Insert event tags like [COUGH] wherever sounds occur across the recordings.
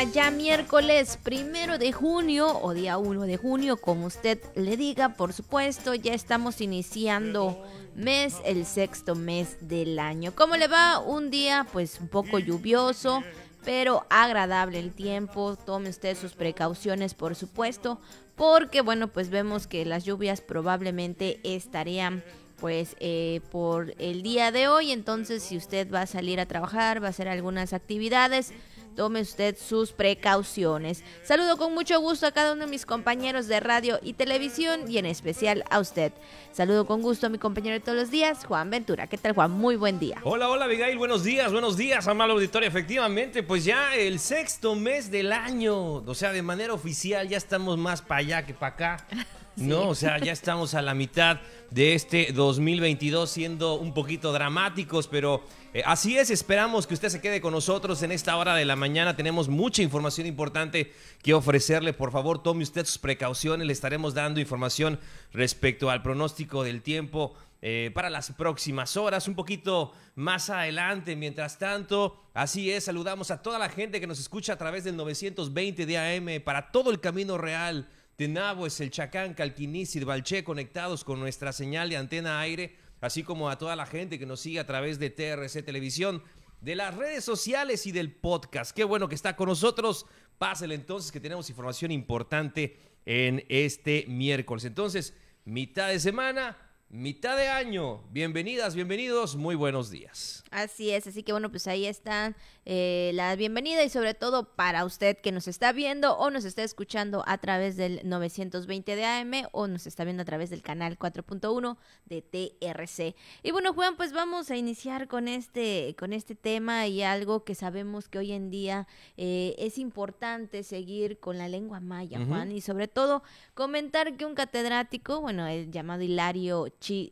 ya miércoles primero de junio o día 1 de junio, como usted le diga, por supuesto, ya estamos iniciando mes, el sexto mes del año. ¿Cómo le va? Un día pues un poco lluvioso, pero agradable el tiempo. Tome usted sus precauciones, por supuesto, porque bueno, pues vemos que las lluvias probablemente estarían pues eh, por el día de hoy. Entonces, si usted va a salir a trabajar, va a hacer algunas actividades, tome usted sus precauciones. Saludo con mucho gusto a cada uno de mis compañeros de radio y televisión y en especial a usted. Saludo con gusto a mi compañero de todos los días, Juan Ventura. ¿Qué tal, Juan? Muy buen día. Hola, hola, Abigail. Buenos días, buenos días, amable auditorio. Efectivamente, pues ya el sexto mes del año. O sea, de manera oficial ya estamos más para allá que para acá. [LAUGHS] No, o sea, ya estamos a la mitad de este 2022 siendo un poquito dramáticos, pero eh, así es, esperamos que usted se quede con nosotros en esta hora de la mañana. Tenemos mucha información importante que ofrecerle. Por favor, tome usted sus precauciones. Le estaremos dando información respecto al pronóstico del tiempo. Eh, para las próximas horas, un poquito más adelante. Mientras tanto, así es, saludamos a toda la gente que nos escucha a través del 920 de AM para todo el camino real de es el Chacán, Calquiní, y Balché conectados con nuestra señal de antena aire, así como a toda la gente que nos sigue a través de TRC Televisión, de las redes sociales y del podcast. Qué bueno que está con nosotros. Pásele entonces que tenemos información importante en este miércoles. Entonces, mitad de semana, mitad de año. Bienvenidas, bienvenidos, muy buenos días. Así es, así que bueno, pues ahí están eh, la bienvenida y sobre todo para usted que nos está viendo o nos está escuchando a través del 920 de AM o nos está viendo a través del canal 4.1 de TRC. Y bueno, Juan, pues vamos a iniciar con este, con este tema y algo que sabemos que hoy en día eh, es importante seguir con la lengua maya, Juan, y sobre todo comentar que un catedrático, bueno, el llamado Hilario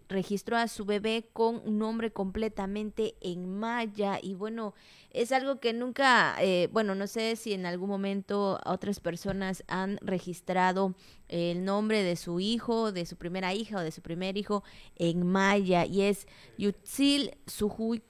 Registró a su bebé con un nombre completamente en maya. Y bueno, es algo que nunca, eh, bueno, no sé si en algún momento otras personas han registrado el nombre de su hijo, de su primera hija o de su primer hijo en maya. Y es Yutzil Suhui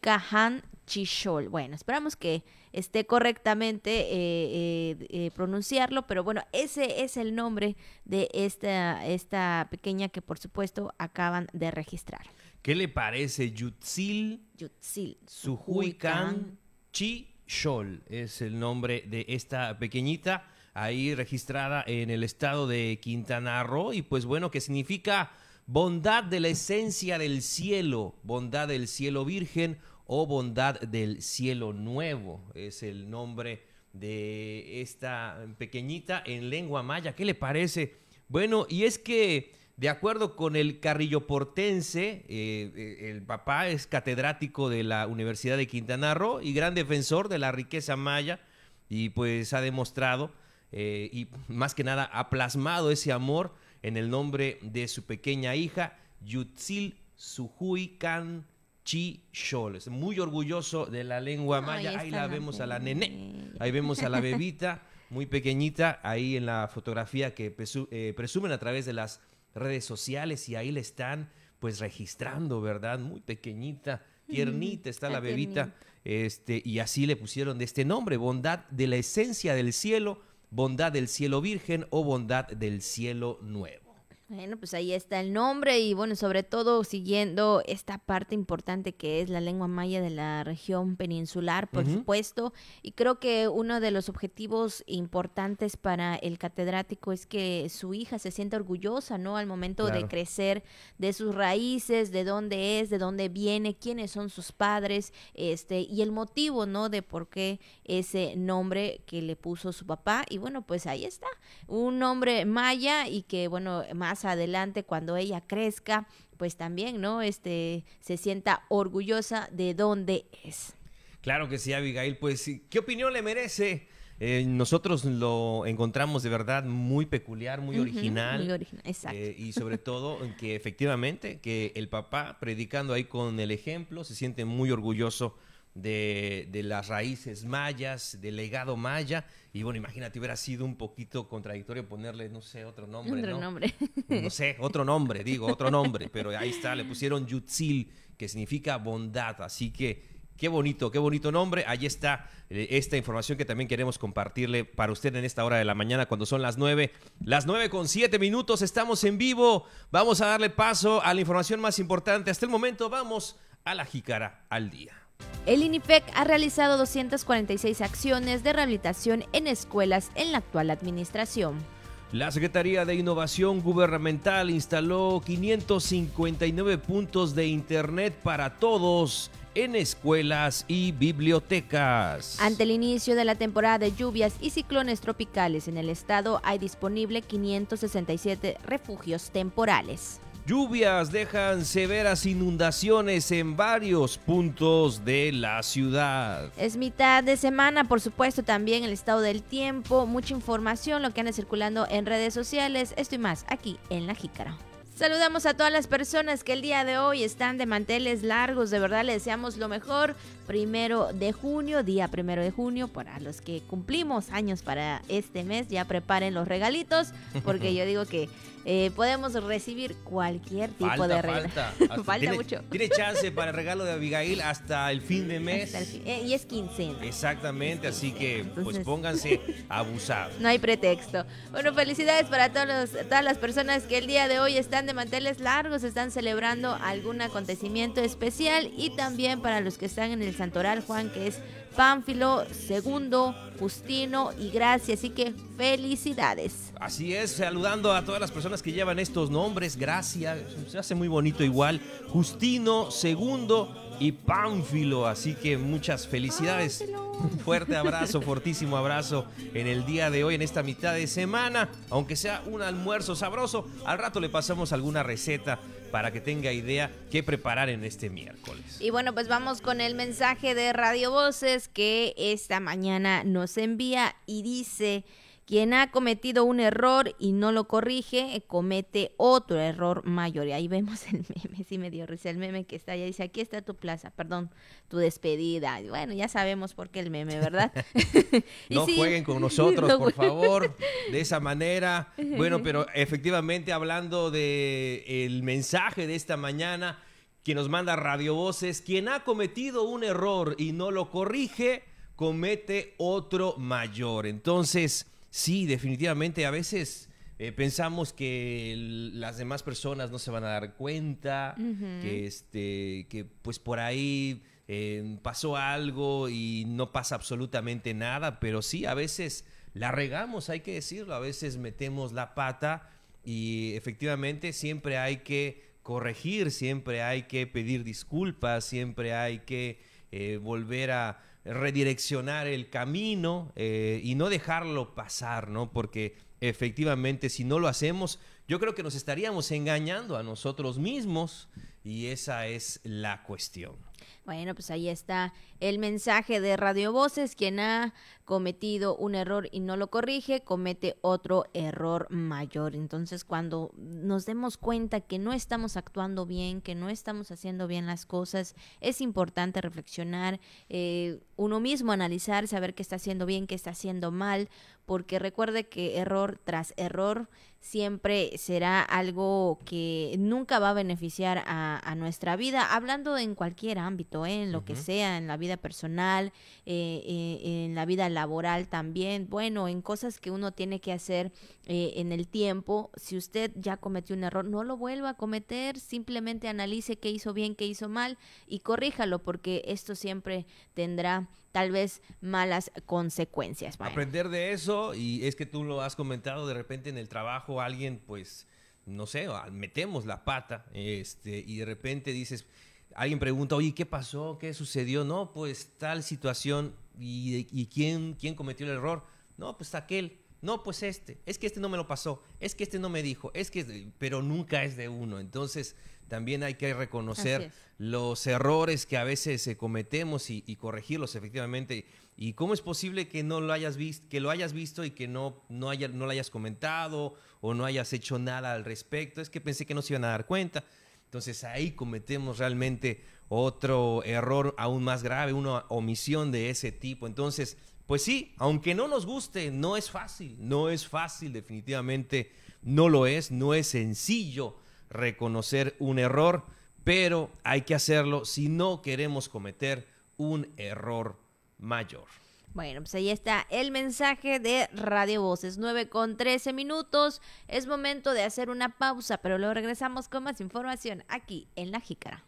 Kahan Chishol. Bueno, esperamos que esté correctamente eh, eh, pronunciarlo, pero bueno, ese es el nombre de esta, esta pequeña que por supuesto acaban de registrar. ¿Qué le parece Yutzil? Yutzil. Suhuican Chishol es el nombre de esta pequeñita, ahí registrada en el estado de Quintana Roo, y pues bueno, que significa bondad de la esencia del cielo, bondad del cielo virgen o bondad del cielo nuevo, es el nombre de esta pequeñita en lengua maya. ¿Qué le parece? Bueno, y es que de acuerdo con el Carrillo Portense, eh, eh, el papá es catedrático de la Universidad de Quintana Roo y gran defensor de la riqueza maya y pues ha demostrado eh, y más que nada ha plasmado ese amor en el nombre de su pequeña hija, Yutzil Suhui Kan Chi Shol. Es muy orgulloso de la lengua maya. Ahí, la vemos a la nene, ahí vemos a la bebita muy pequeñita, ahí en la fotografía que presumen a través de las redes sociales y ahí le están pues registrando, ¿verdad? Muy pequeñita, tiernita está la bebita, este, y así le pusieron de este nombre, bondad de la esencia del cielo, bondad del cielo virgen o bondad del cielo nuevo. Bueno, pues ahí está el nombre y bueno, sobre todo siguiendo esta parte importante que es la lengua maya de la región peninsular, por supuesto. Y creo que uno de los objetivos importantes para el catedrático es que su hija se sienta orgullosa, ¿no? Al momento de crecer, de sus raíces, de dónde es, de dónde viene, quiénes son sus padres, este, y el motivo, ¿no? De por qué ese nombre que le puso su papá. Y bueno, pues ahí está, un nombre maya y que, bueno, más adelante cuando ella crezca, pues también, ¿no? Este, se sienta orgullosa de dónde es. Claro que sí, Abigail. Pues, ¿qué opinión le merece? Eh, nosotros lo encontramos de verdad muy peculiar, muy original. Muy original, exacto. Eh, y sobre [LAUGHS] todo que efectivamente que el papá predicando ahí con el ejemplo se siente muy orgulloso de, de, las raíces mayas, del legado maya. Y bueno, imagínate, hubiera sido un poquito contradictorio ponerle, no sé, otro nombre. Otro ¿no? nombre. No sé, otro nombre, digo, otro nombre. Pero ahí está, le pusieron Yutzil, que significa bondad. Así que Qué bonito, qué bonito nombre. Ahí está eh, esta información que también queremos compartirle para usted en esta hora de la mañana cuando son las nueve. Las nueve con siete minutos, estamos en vivo. Vamos a darle paso a la información más importante. Hasta el momento vamos a la jícara al día. El INIPEC ha realizado 246 acciones de rehabilitación en escuelas en la actual administración. La Secretaría de Innovación Gubernamental instaló 559 puntos de Internet para todos en escuelas y bibliotecas. Ante el inicio de la temporada de lluvias y ciclones tropicales en el estado, hay disponible 567 refugios temporales. Lluvias dejan severas inundaciones en varios puntos de la ciudad. Es mitad de semana, por supuesto, también el estado del tiempo, mucha información, lo que anda circulando en redes sociales, esto y más aquí en La Jícara. Saludamos a todas las personas que el día de hoy están de manteles largos. De verdad les deseamos lo mejor. Primero de junio, día primero de junio, para los que cumplimos años para este mes, ya preparen los regalitos, porque [LAUGHS] yo digo que eh, podemos recibir cualquier tipo de regalo. Falta, [LAUGHS] falta mucho. Tiene chance para el regalo de Abigail hasta el fin de mes. Eh, y es quincena. Exactamente, así que pues pónganse [LAUGHS] a abusar. No hay pretexto. Bueno, felicidades para todos todas las personas que el día de hoy están de manteles largos, están celebrando algún acontecimiento especial y también para los que están en el Santoral Juan, que es Pánfilo, Segundo, Justino y Gracia. Así que felicidades. Así es, saludando a todas las personas que llevan estos nombres. Gracia, se hace muy bonito igual. Justino, Segundo y Pánfilo. Así que muchas felicidades. Un fuerte abrazo, [LAUGHS] fortísimo abrazo en el día de hoy, en esta mitad de semana. Aunque sea un almuerzo sabroso, al rato le pasamos alguna receta para que tenga idea qué preparar en este miércoles. Y bueno, pues vamos con el mensaje de Radio Voces que esta mañana nos envía y dice... Quien ha cometido un error y no lo corrige, eh, comete otro error mayor. Y ahí vemos el meme, sí me dio risa el meme que está allá. Dice, aquí está tu plaza, perdón, tu despedida. Y bueno, ya sabemos por qué el meme, ¿verdad? [LAUGHS] [LAUGHS] no jueguen con nosotros, [LAUGHS] por favor, de esa manera. Bueno, pero efectivamente hablando de el mensaje de esta mañana que nos manda Radio Voces, quien ha cometido un error y no lo corrige, comete otro mayor. Entonces, sí, definitivamente a veces eh, pensamos que las demás personas no se van a dar cuenta, que, este, que pues por ahí eh, pasó algo y no pasa absolutamente nada, pero sí, a veces la regamos, hay que decirlo, a veces metemos la pata y efectivamente siempre hay que corregir, siempre hay que pedir disculpas, siempre hay que eh, volver a redireccionar el camino eh, y no dejarlo pasar, ¿no? Porque efectivamente si no lo hacemos, yo creo que nos estaríamos engañando a nosotros mismos y esa es la cuestión. Bueno, pues ahí está el mensaje de Radio Voces. Quien ha cometido un error y no lo corrige, comete otro error mayor. Entonces, cuando nos demos cuenta que no estamos actuando bien, que no estamos haciendo bien las cosas, es importante reflexionar, eh, uno mismo analizar, saber qué está haciendo bien, qué está haciendo mal, porque recuerde que error tras error siempre será algo que nunca va a beneficiar a, nuestra vida, hablando en cualquier ámbito, ¿eh? en lo que sea, en la vida personal, eh, eh, en la vida laboral también, bueno, en cosas que uno tiene que hacer en el tiempo. Si usted ya cometió un error, no lo vuelva a cometer, simplemente analice qué hizo bien, qué hizo mal y corríjalo, porque esto siempre tendrá tal vez malas consecuencias. Aprender de eso, y es que tú lo has comentado de repente en el trabajo, alguien pues, no sé, metemos la pata, este, y de repente dices, alguien pregunta, oye, ¿qué pasó? ¿Qué sucedió? No, pues tal situación, ¿y, y quién, quién cometió el error? No, pues aquel. No, pues este, es que este no me lo pasó, es que este no me dijo, es que, pero nunca es de uno. Entonces, también hay que reconocer los errores que a veces eh, cometemos y, corregirlos efectivamente. ¿Y cómo es posible que no lo hayas visto, que lo hayas visto y que no, no, haya, no lo hayas comentado o no hayas hecho nada al respecto? Es que pensé que no se iban a dar cuenta. Entonces ahí cometemos realmente otro error aún más grave, una omisión de ese tipo. Entonces, pues sí, aunque no nos guste, no es fácil, no es fácil, definitivamente no lo es, no es sencillo reconocer un error, pero hay que hacerlo si no queremos cometer un error mayor. Bueno, pues ahí está el mensaje de Radio Voces, 9 con 13 minutos. Es momento de hacer una pausa, pero luego regresamos con más información aquí en La Jícara.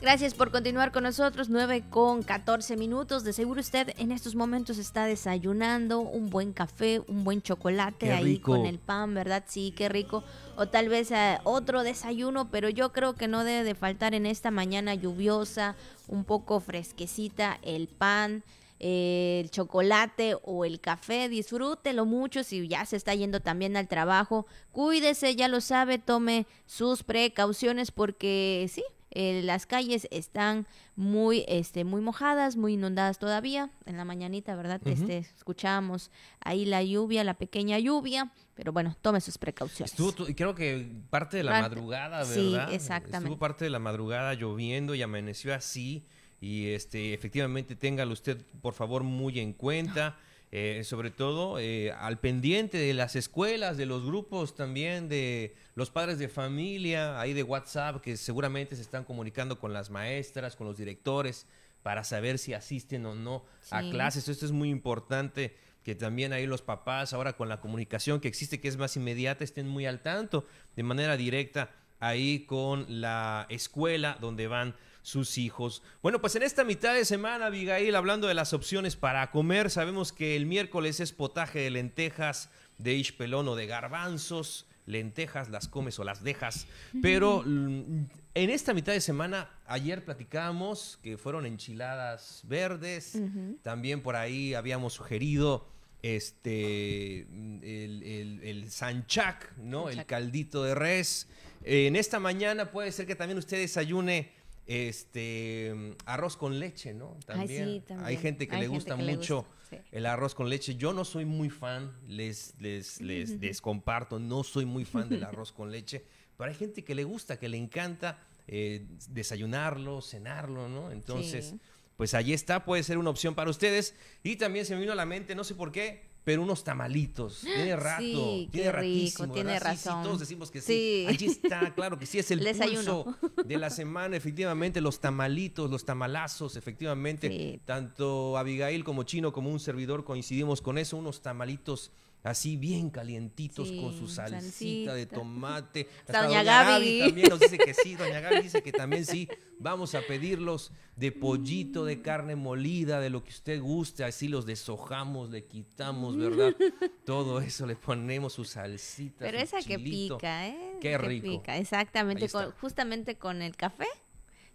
Gracias por continuar con nosotros, 9 con 14 minutos. De seguro usted en estos momentos está desayunando un buen café, un buen chocolate ahí con el pan, ¿verdad? Sí, qué rico. O tal vez eh, otro desayuno, pero yo creo que no debe de faltar en esta mañana lluviosa, un poco fresquecita, el pan el chocolate o el café, disfrútelo mucho si ya se está yendo también al trabajo. Cuídese, ya lo sabe, tome sus precauciones porque sí, eh, las calles están muy, este, muy mojadas, muy inundadas todavía. En la mañanita, ¿verdad? este, escuchamos ahí la lluvia, la pequeña lluvia. Pero bueno, tome sus precauciones. Estuvo, creo que parte de la madrugada, ¿verdad? Sí, exactamente. Estuvo parte de la madrugada lloviendo y amaneció así y este, efectivamente téngalo usted por favor muy en cuenta. Eh, sobre todo eh, al pendiente de las escuelas, de los grupos también, de los padres de familia, ahí de WhatsApp, que seguramente se están comunicando con las maestras, con los directores, para saber si asisten o no a clases. Esto es muy importante que también ahí los papás, ahora con la comunicación que existe, que es más inmediata, estén muy al tanto de manera directa ahí con la escuela donde van sus hijos. Bueno, pues en esta mitad de semana, Abigail, hablando de las opciones para comer, sabemos que el miércoles es potaje de lentejas, de ispelón o de garbanzos. Lentejas las comes o las dejas. Pero mm, en esta mitad de semana, ayer platicamos que fueron enchiladas verdes. También por ahí habíamos sugerido este el, el, sanchac, ¿no? El caldito de res. en esta mañana puede ser que también usted desayune este arroz con leche, ¿no? También. Hay gente que le gusta mucho el arroz con leche. Yo no soy muy fan, les, les, les, comparto, no soy muy fan del [LAUGHS] arroz con leche, pero hay gente que le gusta, que le encanta eh, desayunarlo, cenarlo, ¿no? Entonces, pues ahí está, puede ser una opción para ustedes. Y también se me vino a la mente, no sé por qué, pero unos tamalitos. [GASPS] Tiene rato, sí, tiene ratísimo. tiene razón. todos decimos que sí. Allí está, claro que sí, es el [LAUGHS] pulso de la semana, efectivamente, los tamalitos, los tamalazos, efectivamente. Tanto Abigail como Chino como un servidor coincidimos con eso, unos tamalitos así bien calientitos con su salsita de tomate. [LAUGHS] doña, Gaby. también nos dice que sí, [LAUGHS] doña Gaby dice que también sí. Vamos a pedirlos de pollito, de carne molida, de lo que usted guste, así los deshojamos, le quitamos, ¿verdad? [LAUGHS] Todo eso le ponemos su salsita. Pero esa que pica, ¿eh? Qué rico. pica, exactamente, justamente con el café.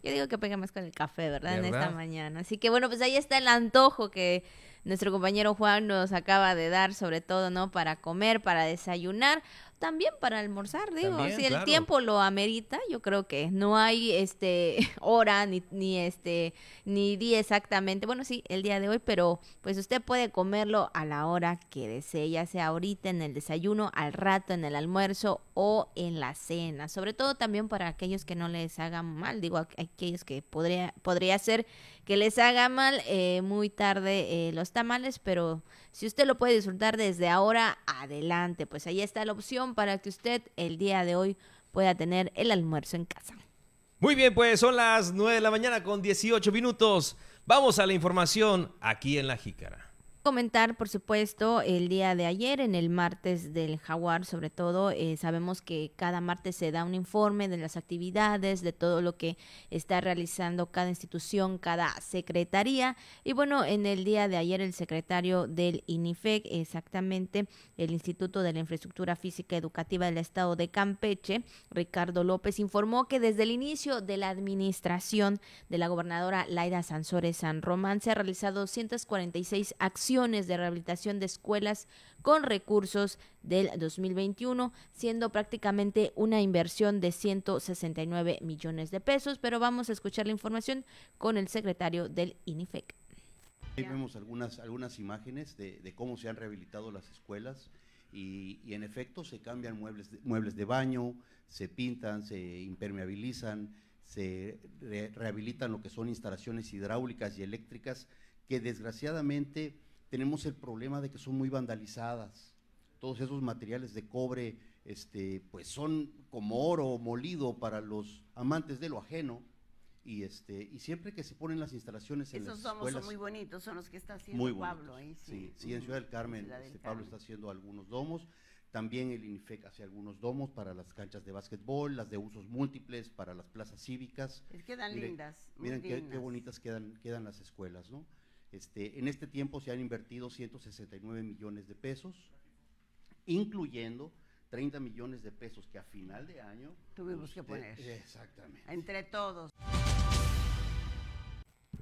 Yo digo que pega más con el café, ¿verdad? En esta mañana. Así que bueno, pues ahí está el antojo que nuestro compañero Juan nos acaba de dar, sobre todo, ¿no? Para comer, para desayunar también para almorzar, digo, si el tiempo lo amerita, yo creo que no hay este [LAUGHS] hora ni, ni este ni día exactamente. Bueno, sí, el día de hoy, pero pues usted puede comerlo a la hora que desee, ya sea ahorita en el desayuno, al rato en el almuerzo o en la cena. Sobre todo también para aquellos que no les hagan mal, digo, aquellos que podría podría ser que les haga mal eh, muy tarde eh, los tamales, pero si usted lo puede disfrutar desde ahora, adelante, pues ahí está la opción para que usted el día de hoy pueda tener el almuerzo en casa. Muy bien, pues son las 9 de la mañana con 18 minutos. Vamos a la información aquí en La Jícara comentar, por supuesto, el día de ayer, en el martes del Jaguar, sobre todo, eh, sabemos que cada martes se da un informe de las actividades, de todo lo que está realizando cada institución, cada secretaría. Y bueno, en el día de ayer, el secretario del INIFEC, exactamente, el Instituto de la Infraestructura Física Educativa del Estado de Campeche, Ricardo López, informó que desde el inicio de la administración de la gobernadora Laida Sansores San Román se ha realizado 246 acciones de rehabilitación de escuelas con recursos del 2021, siendo prácticamente una inversión de 169 millones de pesos. Pero vamos a escuchar la información con el secretario del INIFEC. Ahí vemos algunas, algunas imágenes de, cómo se han rehabilitado las escuelas y, en efecto se cambian muebles de, muebles de baño, se pintan, se impermeabilizan, se rehabilitan lo que son instalaciones hidráulicas y eléctricas que desgraciadamente tenemos el problema de que son muy vandalizadas. Todos esos materiales de cobre, este, pues son como oro molido para los amantes de lo ajeno. y este y siempre que se ponen las instalaciones en Esos las domos escuelas son muy bonitos, son los que está haciendo muy Pablo ahí, sí, sí. sí, en. Ciudad del Carmen Ciudad del este, Pablo Carmen. está haciendo algunos domos. También el INIFEC hace algunos domos para las canchas de básquetbol, las de usos múltiples, para las plazas cívicas. Es que dan Miren- lindas. Miren qué, qué bonitas quedan, quedan las escuelas, ¿no? Este, en este tiempo se han invertido 169 millones de pesos, incluyendo 30 millones de pesos que a final de año Tuvimos que poner. Exactamente. Entre todos.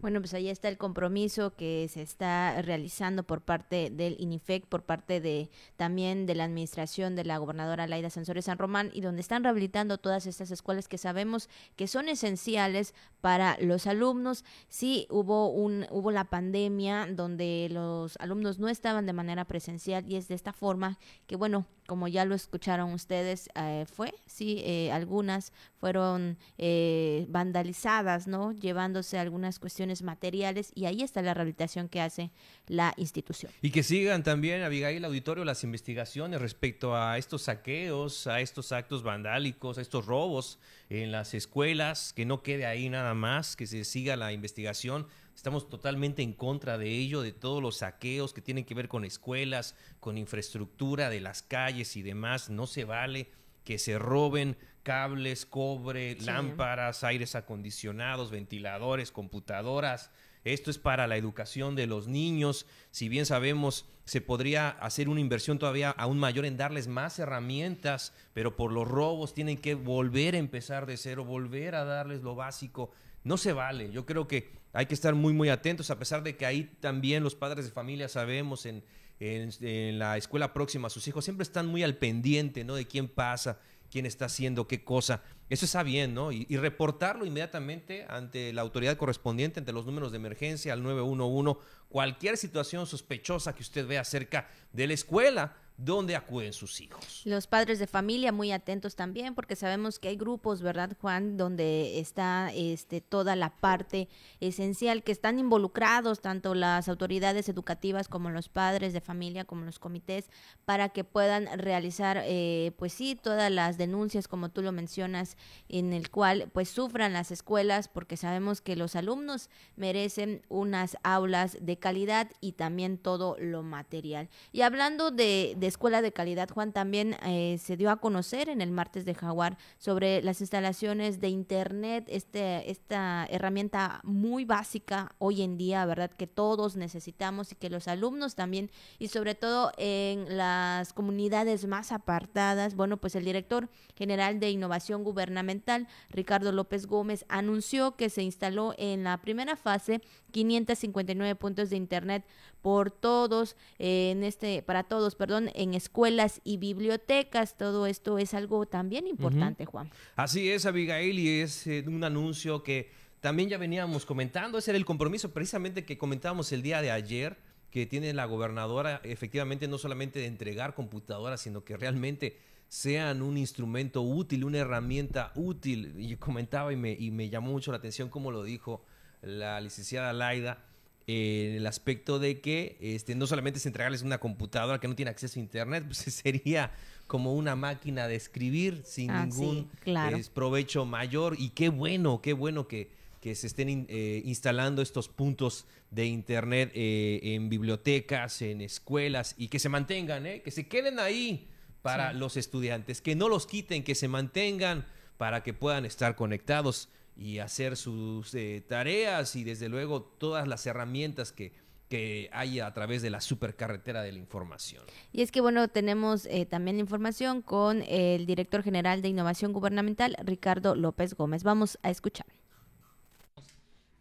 Bueno, pues ahí está el compromiso que se está realizando por parte del INIFEC, por parte de también de la administración de la gobernadora Laida Sansores San Román y donde están rehabilitando todas estas escuelas que sabemos que son esenciales para los alumnos. Sí, hubo un hubo la pandemia donde los alumnos no estaban de manera presencial y es de esta forma que bueno, como ya lo escucharon ustedes, eh, fue, sí, eh, algunas fueron eh, vandalizadas, ¿no? Llevándose algunas cuestiones materiales y ahí está la rehabilitación que hace la institución. Y que sigan también, Abigail Auditorio, las investigaciones respecto a estos saqueos, a estos actos vandálicos, a estos robos en las escuelas, que no quede ahí nada más, que se siga la investigación. Estamos totalmente en contra de ello, de todos los saqueos que tienen que ver con escuelas, con infraestructura de las calles y demás. No se vale que se roben cables, cobre, Sí. lámparas, aires acondicionados, ventiladores, computadoras. Esto es para la educación de los niños. Si bien sabemos, se podría hacer una inversión todavía aún mayor en darles más herramientas, pero por los robos tienen que volver a empezar de cero, volver a darles lo básico. No se vale. Yo creo que hay que estar muy, muy atentos, a pesar de que ahí también los padres de familia sabemos en, en, la escuela próxima a sus hijos, siempre están muy al pendiente, ¿no? De quién pasa, quién está haciendo qué cosa. Eso está bien, ¿no? Y, y reportarlo inmediatamente ante la autoridad correspondiente, ante los números de emergencia, al 911, cualquier situación sospechosa que usted vea cerca de la escuela donde acuden sus hijos. Los padres de familia muy atentos también, porque sabemos que hay grupos, ¿verdad, Juan? Donde está este, toda la parte esencial, que están involucrados tanto las autoridades educativas como los padres de familia, como los comités, para que puedan realizar, eh, pues sí, todas las denuncias, como tú lo mencionas, en el cual pues sufran las escuelas, porque sabemos que los alumnos merecen unas aulas de calidad y también todo lo material. Y hablando de escuela de calidad, Juan, también eh, se dio a conocer en el martes de Jaguar sobre las instalaciones de Internet, este, esta herramienta muy básica hoy en día, ¿verdad? Que todos necesitamos y que los alumnos también, y sobre todo en las comunidades más apartadas, bueno, pues el director general de Innovación Gubernamental, Ricardo López Gómez, anunció que se instaló en la primera fase 559 puntos de internet por todos eh, en este para todos, perdón, en escuelas y bibliotecas. Todo esto es algo también importante, Juan. Así es, Abigail, y es eh, un anuncio que también ya veníamos comentando. Ese era el compromiso precisamente que comentábamos el día de ayer, que tiene la gobernadora, efectivamente, no solamente de entregar computadoras, sino que realmente sean un instrumento útil, una herramienta útil. Y yo comentaba y me, y me llamó mucho la atención como lo dijo la licenciada Laida, en el aspecto de que este, no solamente es entregarles una computadora que no tiene acceso a internet, [LAUGHS] pues sería como una máquina de escribir sin Ah, ningún sí, claro. es provecho mayor. Y qué bueno, qué bueno que, que se estén in- eh, instalando estos puntos de internet eh, en bibliotecas, en escuelas y que se mantengan, ¿eh? que se queden ahí para los estudiantes, que no los quiten, que se mantengan para que puedan estar conectados y hacer sus eh, tareas y desde luego todas las herramientas que, que hay a través de la supercarretera de la información. Y es que, bueno, tenemos eh, también información con el director general de Innovación Gubernamental, Ricardo López Gómez. Vamos a escuchar.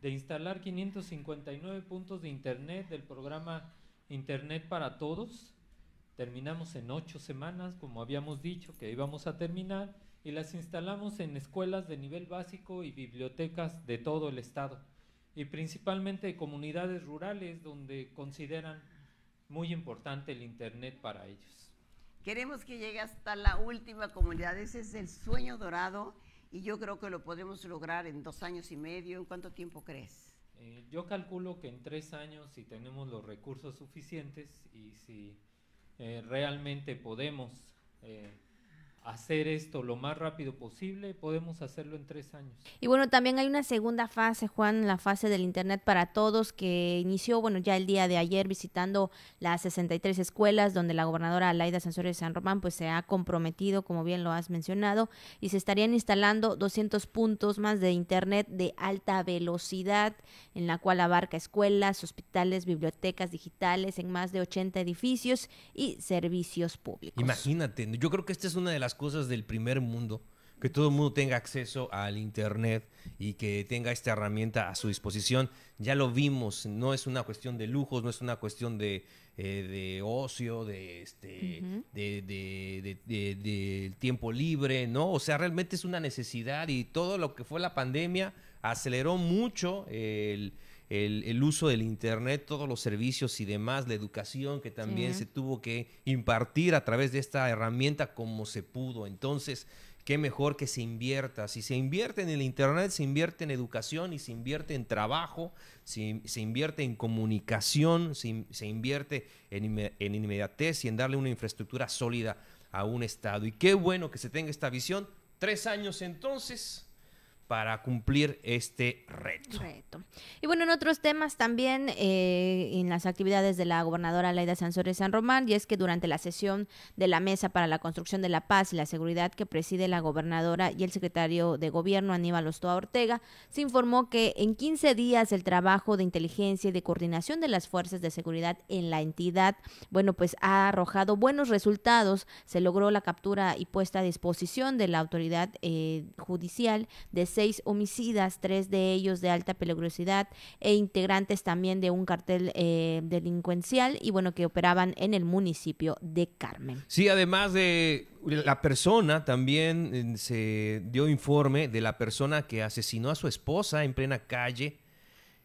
de instalar 559 puntos de Internet del programa Internet para Todos. Terminamos en ocho semanas, como habíamos dicho que íbamos a terminar, y las instalamos en escuelas de nivel básico y bibliotecas de todo el estado, y principalmente comunidades rurales donde consideran muy importante el Internet para ellos. Queremos que llegue hasta la última comunidad. Ese es el sueño dorado y yo creo que lo podemos lograr en dos años y medio. ¿En cuánto tiempo crees? Eh, yo calculo que en tres años, si tenemos los recursos suficientes y si eh, realmente podemos eh, hacer esto lo más rápido posible, podemos hacerlo en tres años. Y bueno, también hay una segunda fase, Juan, la fase del Internet para todos, que inició, bueno, ya el día de ayer visitando las 63 escuelas donde la gobernadora Laida Sansores de San Román pues se ha comprometido, como bien lo has mencionado, y se estarían instalando 200 puntos más de Internet de alta velocidad, en la cual abarca escuelas, hospitales, bibliotecas digitales en más de 80 edificios y servicios públicos. Imagínate, yo creo que esta es una de las cosas del primer mundo, que todo el mundo tenga acceso al Internet y que tenga esta herramienta a su disposición. Ya lo vimos, no es una cuestión de lujos, no es una cuestión de, eh, de ocio, de, este, de, de, de, de tiempo libre, ¿no? O sea, realmente es una necesidad y todo lo que fue la pandemia aceleró mucho el el, el, uso del Internet, todos los servicios y demás, la educación que también sí. se tuvo que impartir a través de esta herramienta como se pudo. Entonces, qué mejor que se invierta. Si se invierte en el Internet, se invierte en educación y se invierte en trabajo, se, se invierte en comunicación, se, se invierte en, en inmediatez y en darle una infraestructura sólida a un Estado. Y qué bueno que se tenga esta visión. Tres años entonces para cumplir este reto. Y bueno, en otros temas también, eh, en las actividades de la gobernadora Laida Sansores San Román, y es que durante la sesión de la Mesa para la Construcción de la Paz y la Seguridad que preside la gobernadora y el secretario de Gobierno Aníbal Ostoa Ortega, se informó que en 15 días el trabajo de inteligencia y de coordinación de las fuerzas de seguridad en la entidad, bueno, pues ha arrojado buenos resultados. Se logró la captura y puesta a disposición de la autoridad eh, judicial de seis homicidas, tres de ellos de alta peligrosidad e integrantes también de un cartel eh, delincuencial y bueno, que operaban en el municipio de Carmen. Sí, además de la persona, también eh, se dio informe de la persona que asesinó a su esposa en plena calle.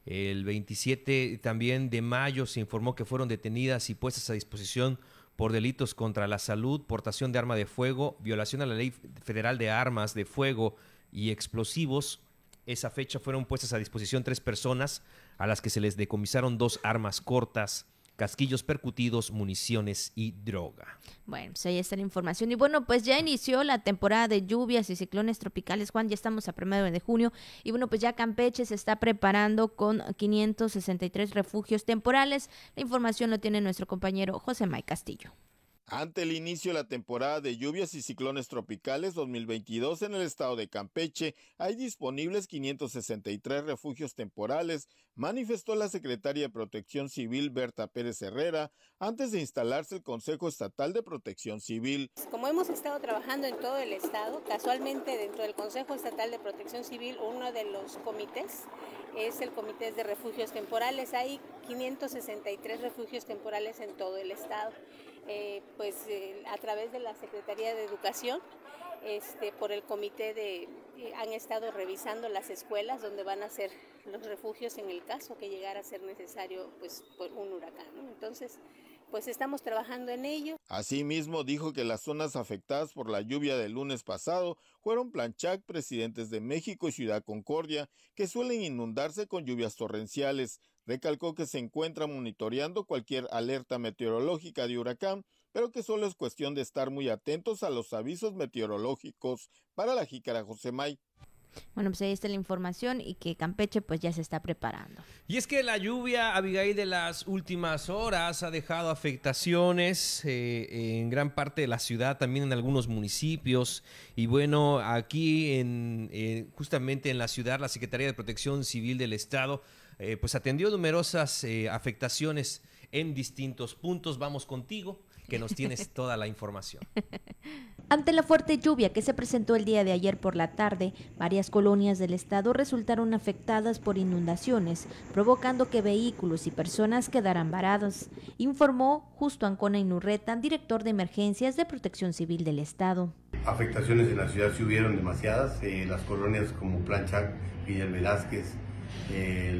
El 27 también de mayo se informó que fueron detenidas y puestas a disposición por delitos contra la salud, portación de arma de fuego, violación a la ley federal de armas de fuego, y explosivos. Esa fecha fueron puestas a disposición tres personas a las que se les decomisaron dos armas cortas, casquillos percutidos, municiones y droga. Bueno, pues ahí está la información. Y bueno, pues ya inició la temporada de lluvias y ciclones tropicales, Juan, ya estamos a primero de junio. Y bueno, pues ya Campeche se está preparando con 563 refugios temporales. La información lo tiene nuestro compañero José May Castillo. Ante el inicio de la temporada de lluvias y ciclones tropicales 2022 en el estado de Campeche, hay disponibles 563 refugios temporales, manifestó la secretaria de Protección Civil Berta Pérez Herrera antes de instalarse el Consejo Estatal de Protección Civil. Como hemos estado trabajando en todo el estado, casualmente dentro del Consejo Estatal de Protección Civil, uno de los comités es el Comité de Refugios Temporales. Hay 563 refugios temporales en todo el estado. Eh, pues eh, a través de la Secretaría de Educación, este, por el comité de, eh, han estado revisando las escuelas donde van a ser los refugios en el caso que llegara a ser necesario pues por un huracán. Entonces, pues estamos trabajando en ello. Asimismo, dijo que las zonas afectadas por la lluvia del lunes pasado fueron Planchac, Presidentes de México y Ciudad Concordia, que suelen inundarse con lluvias torrenciales. Recalcó que se encuentra monitoreando cualquier alerta meteorológica de huracán, pero que solo es cuestión de estar muy atentos a los avisos meteorológicos. Para la Jícara Josemay. Bueno, pues ahí está la información y que Campeche pues ya se está preparando. Y es que la lluvia, Abigail, de las últimas horas ha dejado afectaciones eh, en gran parte de la ciudad, también en algunos municipios. Y bueno, aquí en eh, justamente en la ciudad, la Secretaría de Protección Civil del Estado eh, pues atendió numerosas eh, afectaciones en distintos puntos. Vamos contigo, que nos tienes [LAUGHS] toda la información. Ante la fuerte lluvia que se presentó el día de ayer por la tarde, varias colonias del estado resultaron afectadas por inundaciones, provocando que vehículos y personas quedaran varados, informó Justo Ancona Inurreta, director de emergencias de Protección Civil del estado. Afectaciones en la ciudad sí hubieron demasiadas, eh, las colonias como Planchac, Villa Velázquez,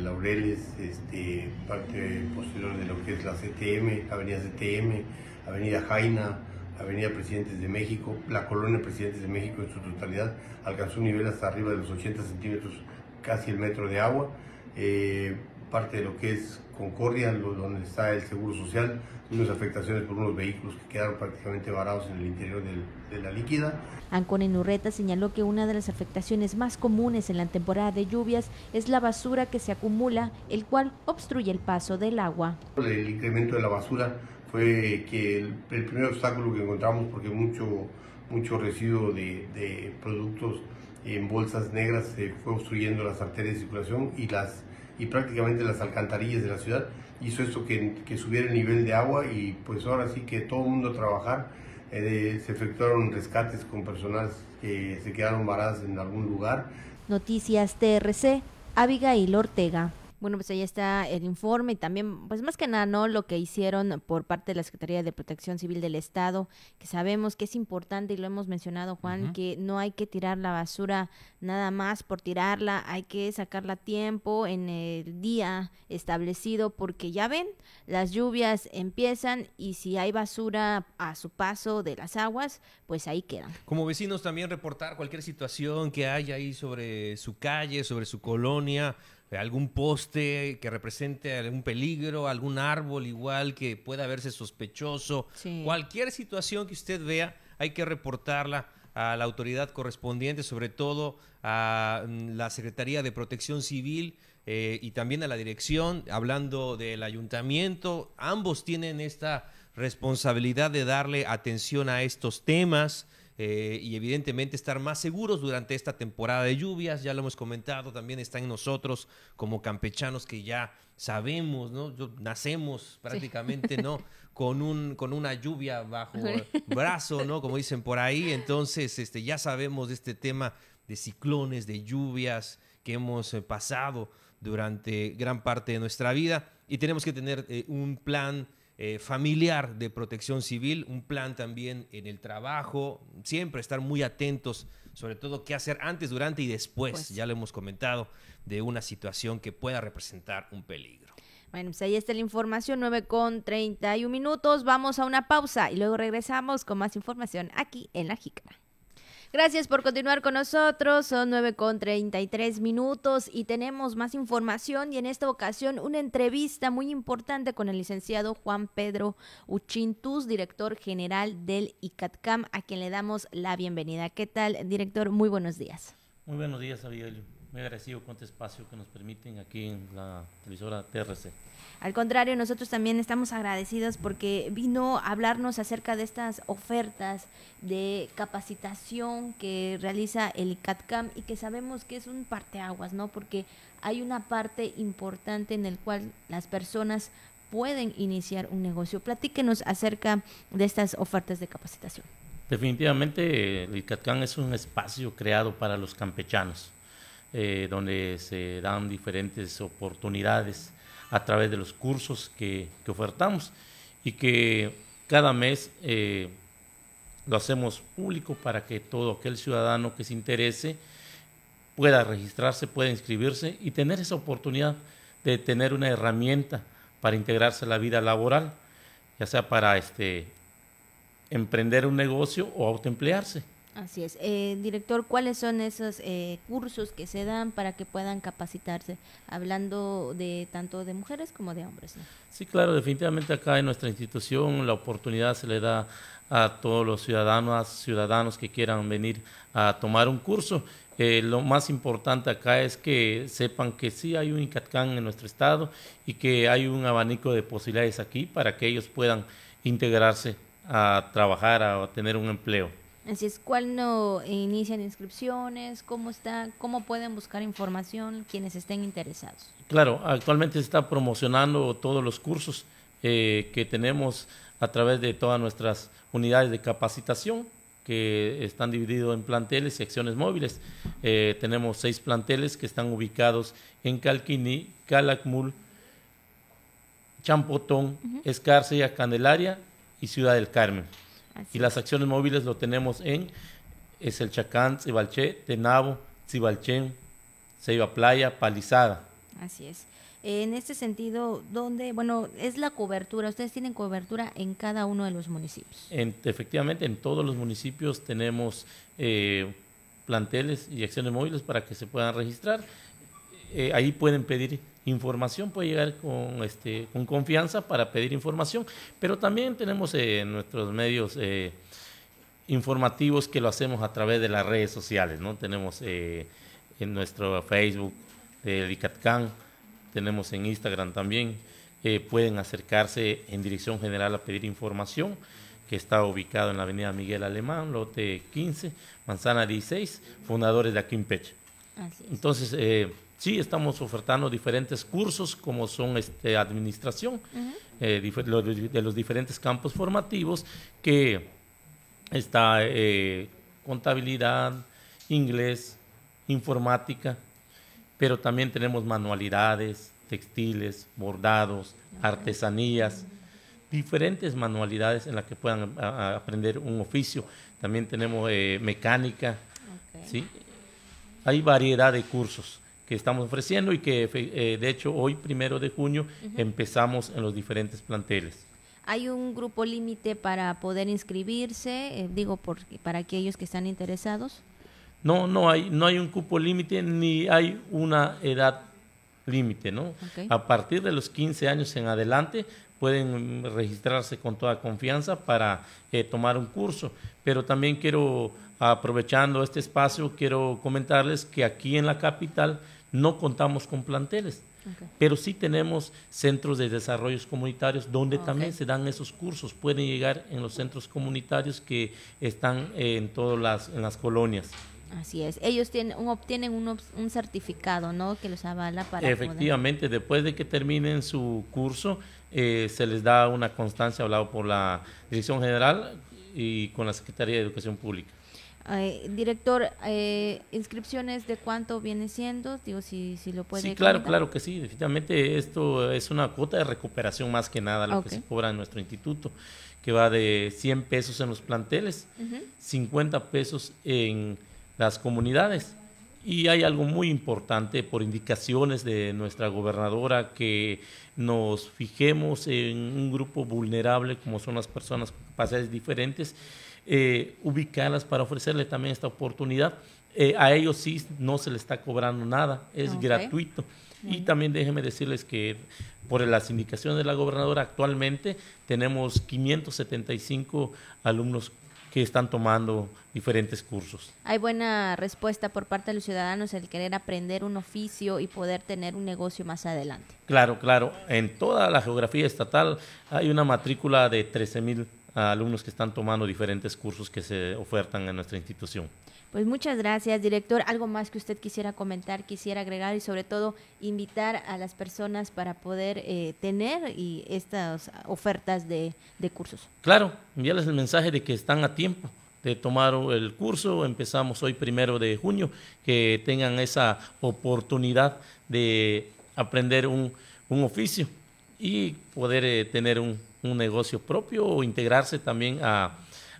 Laureles, este, parte posterior de lo que es la CTM, Avenida CTM, Avenida Jaina, Avenida Presidentes de México, la colonia Presidentes de México en su totalidad alcanzó un nivel hasta arriba de los 80 centímetros, casi el metro de agua. Eh, parte de lo que es Concordia, donde está el Seguro Social, unas afectaciones por unos vehículos que quedaron prácticamente varados en el interior de la líquida. Ancon Enurreta señaló que una de las afectaciones más comunes en la temporada de lluvias es la basura que se acumula, el cual obstruye el paso del agua. El incremento de la basura fue que el, primer obstáculo que encontramos, porque mucho, mucho residuo de, de productos en bolsas negras se fue obstruyendo las arterias de circulación y las y prácticamente las alcantarillas de la ciudad hizo esto que, que subiera el nivel de agua y pues ahora sí que todo el mundo a trabajar eh, se efectuaron rescates con personas que se quedaron varadas en algún lugar. Noticias TRC, Abigail Ortega. Bueno, pues ahí está el informe y también, pues más que nada, ¿no? Lo que hicieron por parte de la Secretaría de Protección Civil del Estado, que sabemos que es importante y lo hemos mencionado, Juan, que no hay que tirar la basura nada más por tirarla, hay que sacarla a tiempo en el día establecido, porque ya ven, las lluvias empiezan y si hay basura a su paso de las aguas, pues ahí quedan. Como vecinos también reportar cualquier situación que haya ahí sobre su calle, sobre su colonia, algún poste que represente algún peligro, algún árbol igual que pueda verse sospechoso, cualquier situación que usted vea, hay que reportarla a la autoridad correspondiente, sobre todo a mm, la Secretaría de Protección Civil eh, y también a la dirección, hablando del ayuntamiento, ambos tienen esta responsabilidad de darle atención a estos temas. Eh, y evidentemente estar más seguros durante esta temporada de lluvias. Ya lo hemos comentado, también está en nosotros como campechanos que ya sabemos, ¿no? nacemos prácticamente, ¿no? [LAUGHS] Con, un, con una lluvia bajo el brazo, ¿no? Como dicen por ahí. Entonces, este, ya sabemos de este tema de ciclones, de lluvias que hemos eh, pasado durante gran parte de nuestra vida y tenemos que tener eh, un plan eh, familiar de protección civil, un plan también en el trabajo, siempre estar muy atentos, sobre todo qué hacer antes, durante y después, pues ya lo hemos comentado, de una situación que pueda representar un peligro. Bueno, pues ahí está la información, 9 con 31 minutos. Vamos a una pausa y luego regresamos con más información aquí en La Jícara. Gracias por continuar con nosotros. Son 9 con 33 minutos y tenemos más información y en esta ocasión una entrevista muy importante con el licenciado Juan Pedro Uchintus, director general del ICATCAM, a quien le damos la bienvenida. ¿Qué tal, director? Muy buenos días. Muy buenos días, Abigail. Muy agradecido con este espacio que nos permiten aquí en la televisora TRC. Al contrario, nosotros también estamos agradecidos porque vino a hablarnos acerca de estas ofertas de capacitación que realiza el CATCAM y que sabemos que es un parteaguas, ¿no? Porque hay una parte importante en el cual las personas pueden iniciar un negocio. Platíquenos acerca de estas ofertas de capacitación. Definitivamente el CATCAM es un espacio creado para los campechanos, eh, donde se dan diferentes oportunidades a través de los cursos que, ofertamos y que cada mes eh, lo hacemos público para que todo aquel ciudadano que se interese pueda registrarse, pueda inscribirse y tener esa oportunidad de tener una herramienta para integrarse a la vida laboral, ya sea para este, emprender un negocio o autoemplearse. Así es. Eh, director, ¿cuáles son esos eh, cursos que se dan para que puedan capacitarse? Hablando de tanto de mujeres como de hombres. Sí, claro, definitivamente acá en nuestra institución la oportunidad se le da a todos los ciudadanos, ciudadanos que quieran venir a tomar un curso. Eh, lo más importante acá es que sepan que sí hay un ICATCAN en nuestro estado y que hay un abanico de posibilidades aquí para que ellos puedan integrarse a trabajar, a tener un empleo. Así es, ¿cuándo inician inscripciones? ¿Cómo está? ¿Cómo pueden buscar información quienes estén interesados? Claro, actualmente se está promocionando todos los cursos eh, que tenemos a través de todas nuestras unidades de capacitación que están divididos en planteles y acciones móviles. Eh, tenemos seis planteles que están ubicados en Calquiní, Calakmul, Champotón, Escarcega, Candelaria y Ciudad del Carmen y las acciones móviles lo tenemos en es el Chacán, Cibalché, Tenabo, Cibalchén, Ceiba Playa, Palizada. Así es. En este sentido, ¿dónde, bueno, es la cobertura? ¿Ustedes tienen cobertura en cada uno de los municipios? efectivamente, en todos los municipios tenemos eh, planteles y acciones móviles para que se puedan registrar. Eh, ahí pueden pedir información, puede llegar con, este, con confianza para pedir información, pero también tenemos eh, nuestros medios eh, informativos que lo hacemos a través de las redes sociales, ¿no? Tenemos eh, en nuestro Facebook de ICATCAN, tenemos en Instagram también, pueden acercarse en dirección general a pedir información, que está ubicado en la avenida Miguel Alemán, lote 15, manzana 16, fundadores de Aquimpeche. Entonces, Sí, estamos ofertando diferentes cursos como son este, administración eh, de los diferentes campos formativos que está eh, contabilidad, inglés, informática, pero también tenemos manualidades, textiles, bordados, artesanías, diferentes manualidades en las que puedan aprender un oficio. También tenemos eh, mecánica, ¿sí? Hay variedad de cursos que estamos ofreciendo y que eh, de hecho hoy, primero de junio, empezamos en los diferentes planteles. ¿Hay un grupo límite para poder inscribirse, eh, digo, por, para aquellos que están interesados? No, no hay, no hay un cupo límite ni hay una edad límite, ¿no? A partir de los 15 años en adelante pueden registrarse con toda confianza para eh, tomar un curso, pero también quiero, aprovechando este espacio, quiero comentarles que aquí en la capital no contamos con planteles, pero sí tenemos centros de desarrollos comunitarios donde también se dan esos cursos. Pueden llegar en los centros comunitarios que están en todas las, en las colonias. Así es. Ellos tienen obtienen un, un, certificado, ¿no? Que los avala para. Efectivamente, después de que terminen su curso, eh, se les da una constancia hablado por la Dirección General y con la Secretaría de Educación Pública director, eh, inscripciones de cuánto viene siendo, digo si, si lo puede. Sí, claro, claro que sí, definitivamente esto es una cuota de recuperación más que nada lo que se cobra en nuestro instituto, que va de 100 pesos en los planteles, 50 pesos en las comunidades. Y hay algo muy importante por indicaciones de nuestra gobernadora que nos fijemos en un grupo vulnerable como son las personas con capacidades diferentes eh, ubicarlas para ofrecerle también esta oportunidad. Eh, a ellos sí no se les está cobrando nada, es gratuito. Y también déjenme decirles que por las indicaciones de la gobernadora actualmente tenemos 575 alumnos que están tomando diferentes cursos. Hay buena respuesta por parte de los ciudadanos el querer aprender un oficio y poder tener un negocio más adelante. Claro, claro. En toda la geografía estatal hay una matrícula de 13 mil a alumnos que están tomando diferentes cursos que se ofertan en nuestra institución. Pues muchas gracias, director. ¿Algo más que usted quisiera comentar, quisiera agregar y sobre todo invitar a las personas para poder eh, tener y estas ofertas de, de cursos? Claro, enviarles el mensaje de que están a tiempo de tomar el curso. Empezamos hoy primero de junio, que tengan esa oportunidad de aprender un, un oficio y poder eh, tener un, un negocio propio o integrarse también a,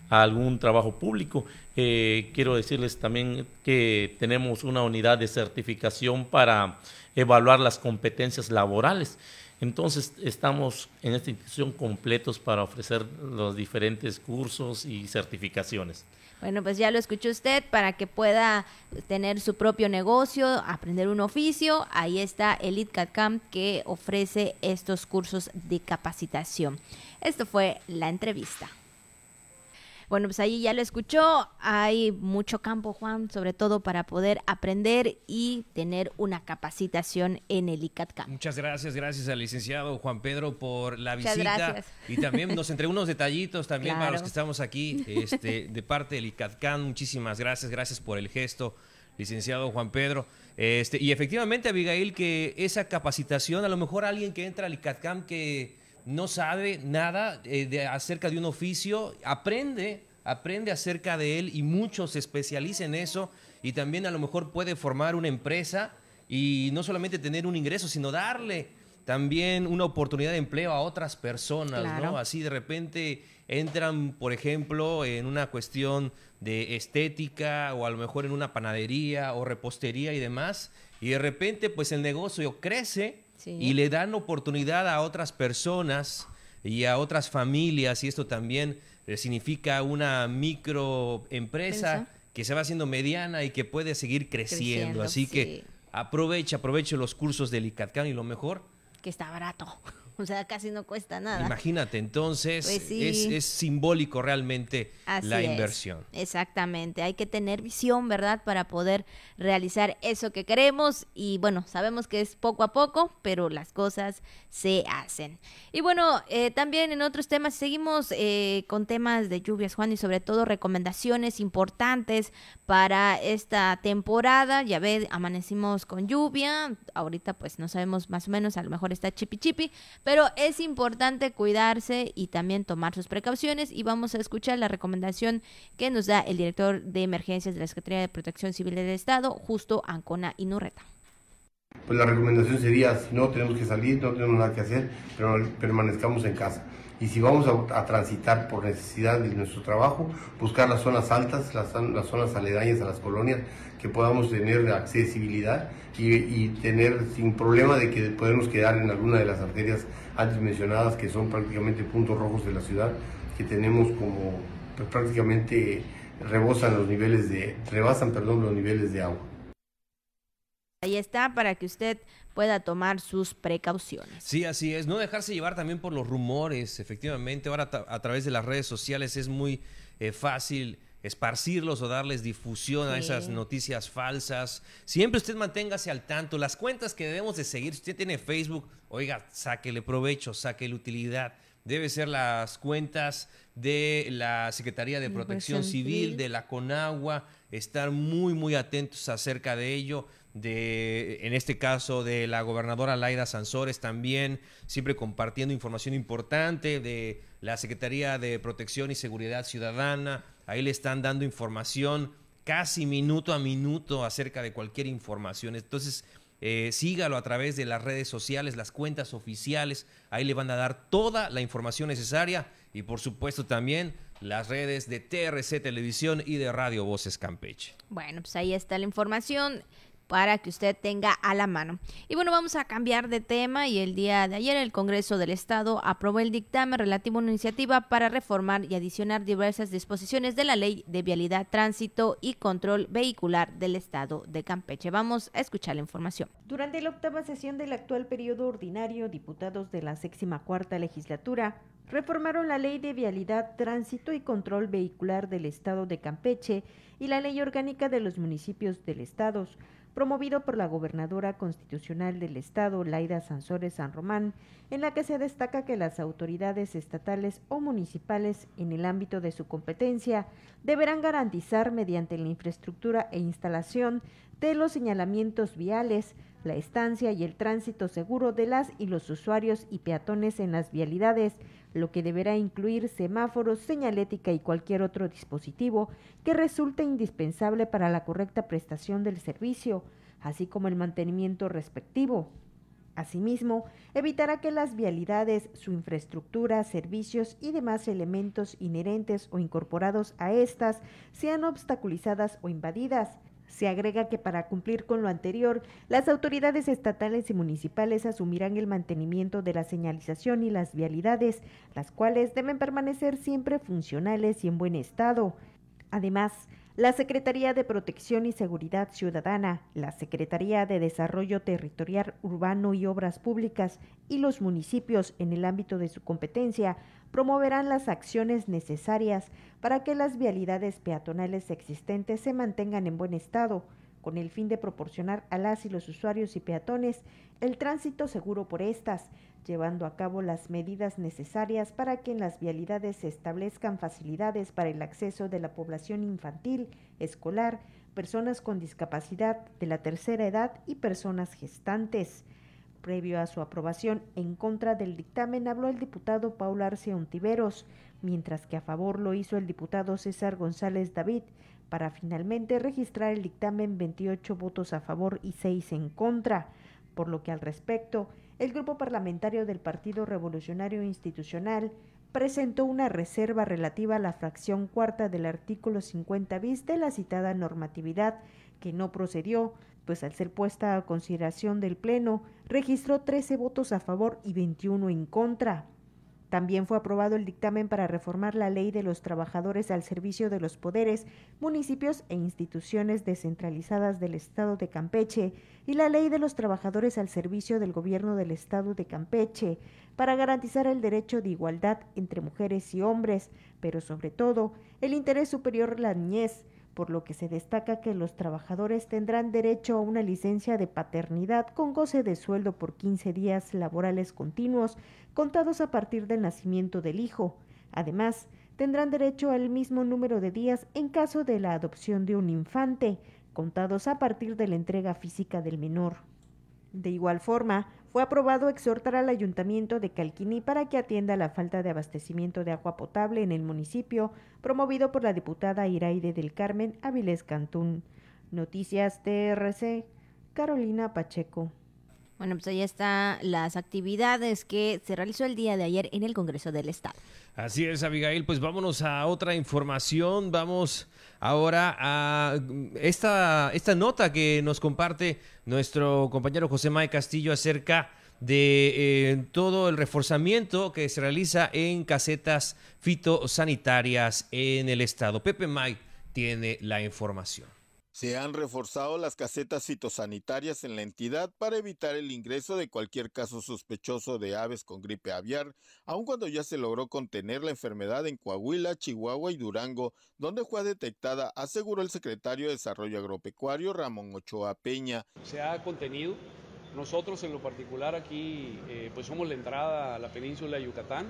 algún trabajo público. Eh, quiero decirles también que tenemos una unidad de certificación para evaluar las competencias laborales. Entonces estamos en esta institución completos para ofrecer los diferentes cursos y certificaciones. Bueno, pues ya lo escuchó usted para que pueda tener su propio negocio, aprender un oficio. Ahí está Elite Camp que ofrece estos cursos de capacitación. Esto fue la entrevista. Bueno, pues ahí ya lo escuchó. Hay mucho campo, Juan, sobre todo para poder aprender y tener una capacitación en el ICATCAM. Muchas gracias, gracias al licenciado Juan Pedro por la visita. Y también nos entregó unos detallitos también para los que estamos aquí este, de parte del ICATCAM. Muchísimas gracias, gracias por el gesto, licenciado Juan Pedro. Este, y efectivamente, Abigail, que esa capacitación, a lo mejor alguien que entra al ICATCAM que no sabe nada eh, de, acerca de un oficio, aprende, aprende acerca de él y muchos se especializan en eso y también a lo mejor puede formar una empresa y no solamente tener un ingreso, sino darle también una oportunidad de empleo a otras personas, ¿no? Así de repente entran, por ejemplo, en una cuestión de estética o a lo mejor en una panadería o repostería y demás, y de repente pues el negocio crece y le dan oportunidad a otras personas y a otras familias y esto también eh, significa una microempresa que se va haciendo mediana y que puede seguir creciendo. Así que aproveche, aproveche los cursos del ICATCAN y lo mejor, Que está barato. [LAUGHS] O sea, casi no cuesta nada. imagínate, entonces Pues sí. es, es simbólico realmente Así la es. inversión. Exactamente, hay que tener visión, ¿verdad? Para poder realizar eso que queremos y bueno, sabemos que es poco a poco, pero las cosas se hacen. Y bueno, eh, también en otros temas seguimos eh, con temas de lluvias, Juan, y sobre todo recomendaciones importantes para esta temporada. Ya ve, amanecimos con lluvia, ahorita pues no sabemos más o menos, a lo mejor está chipi chipi, pero es importante cuidarse y también tomar sus precauciones y vamos a escuchar la recomendación que nos da el director de emergencias de la Secretaría de Protección Civil del Estado, justo Ancona Inurreta. Pues la recomendación sería, si no tenemos que salir, no tenemos nada que hacer, pero permanezcamos en casa. Y si vamos a, transitar por necesidad de nuestro trabajo, buscar las zonas altas, las, zon- las zonas aledañas a las colonias, que podamos tener accesibilidad y, y tener sin problema de que podemos quedar en alguna de las arterias antes mencionadas, que son prácticamente puntos rojos de la ciudad, que tenemos como pues, prácticamente rebosan los niveles de, rebasan perdón, los niveles de agua. Ahí está para que usted pueda tomar sus precauciones. Sí, así es. No dejarse llevar también por los rumores, efectivamente. Ahora a través de las redes sociales es muy eh, fácil esparcirlos o darles difusión a esas noticias falsas. Siempre usted manténgase al tanto. Las cuentas que debemos de seguir, si usted tiene Facebook, oiga, sáquele provecho, sáquele utilidad. Debe ser las cuentas de la Secretaría de Protección Civil. de la Conagua, estar muy, muy atentos acerca de ello, de, en este caso, de la gobernadora Laida Sansores también, siempre compartiendo información importante de la Secretaría de Protección y Seguridad Ciudadana, ahí le están dando información casi minuto a minuto acerca de cualquier información. Entonces, eh, sígalo a través de las redes sociales, las cuentas oficiales, ahí le van a dar toda la información necesaria y por supuesto también las redes de TRC Televisión y de Radio Voces Campeche. Bueno, pues ahí está la información para que usted tenga a la mano. Y bueno, vamos a cambiar de tema y el día de ayer el Congreso del Estado aprobó el dictamen relativo a una iniciativa para reformar y adicionar diversas disposiciones de la Ley de Vialidad, Tránsito y Control Vehicular del Estado de Campeche. Vamos a escuchar la información. Durante la octava sesión del actual periodo ordinario, diputados de la séptima cuarta legislatura reformaron la Ley de Vialidad, Tránsito y Control Vehicular del Estado de Campeche y la Ley Orgánica de los Municipios del Estado, promovido por la gobernadora constitucional del Estado, Laida Sansores San Román, en la que se destaca que las autoridades estatales o municipales en el ámbito de su competencia deberán garantizar mediante la infraestructura e instalación de los señalamientos viales, la estancia y el tránsito seguro de las y los usuarios y peatones en las vialidades, lo que deberá incluir semáforos, señalética y cualquier otro dispositivo que resulte indispensable para la correcta prestación del servicio, así como el mantenimiento respectivo. Asimismo, evitará que las vialidades, su infraestructura, servicios y demás elementos inherentes o incorporados a estas sean obstaculizadas o invadidas. Se agrega que para cumplir con lo anterior, las autoridades estatales y municipales asumirán el mantenimiento de la señalización y las vialidades, las cuales deben permanecer siempre funcionales y en buen estado. Además, la Secretaría de Protección y Seguridad Ciudadana, la Secretaría de Desarrollo Territorial Urbano y Obras Públicas y los municipios en el ámbito de su competencia promoverán las acciones necesarias para que las vialidades peatonales existentes se mantengan en buen estado, con el fin de proporcionar a las y los usuarios y peatones el tránsito seguro por estas, llevando a cabo las medidas necesarias para que en las vialidades se establezcan facilidades para el acceso de la población infantil, escolar, personas con discapacidad de la tercera edad y personas gestantes. Previo a su aprobación en contra del dictamen habló el diputado Paul Arce Ontiveros, mientras que a favor lo hizo el diputado César González David, para finalmente registrar el dictamen 28 votos a favor y 6 en contra, por lo que al respecto, el grupo parlamentario del Partido Revolucionario Institucional presentó una reserva relativa a la fracción cuarta del artículo 50 bis de la citada normatividad, que no procedió, pues al ser puesta a consideración del Pleno, registró 13 votos a favor y 21 en contra. También fue aprobado el dictamen para reformar la ley de los trabajadores al servicio de los poderes, municipios e instituciones descentralizadas del Estado de Campeche y la ley de los trabajadores al servicio del gobierno del Estado de Campeche para garantizar el derecho de igualdad entre mujeres y hombres, pero sobre todo el interés superior de la niñez, por lo que se destaca que los trabajadores tendrán derecho a una licencia de paternidad con goce de sueldo por 15 días laborales continuos contados a partir del nacimiento del hijo. Además, tendrán derecho al mismo número de días en caso de la adopción de un infante, contados a partir de la entrega física del menor. De igual forma, fue aprobado exhortar al ayuntamiento de Calquini para que atienda la falta de abastecimiento de agua potable en el municipio, promovido por la diputada Iraide del Carmen Avilés Cantún. Noticias TRC, Carolina Pacheco. Bueno, pues ahí están las actividades que se realizó el día de ayer en el Congreso del Estado. Así es, Abigail. Pues vámonos a otra información. Vamos ahora a esta, esta nota que nos comparte nuestro compañero José May Castillo acerca de eh, todo el reforzamiento que se realiza en casetas fitosanitarias en el estado. Pepe May tiene la información. Se han reforzado las casetas fitosanitarias en la entidad para evitar el ingreso de cualquier caso sospechoso de aves con gripe aviar, aun cuando ya se logró contener la enfermedad en Coahuila, Chihuahua y Durango, donde fue detectada, aseguró el secretario de Desarrollo Agropecuario Ramón Ochoa Peña. Se ha contenido. Nosotros en lo particular aquí eh, pues somos la entrada a la península de Yucatán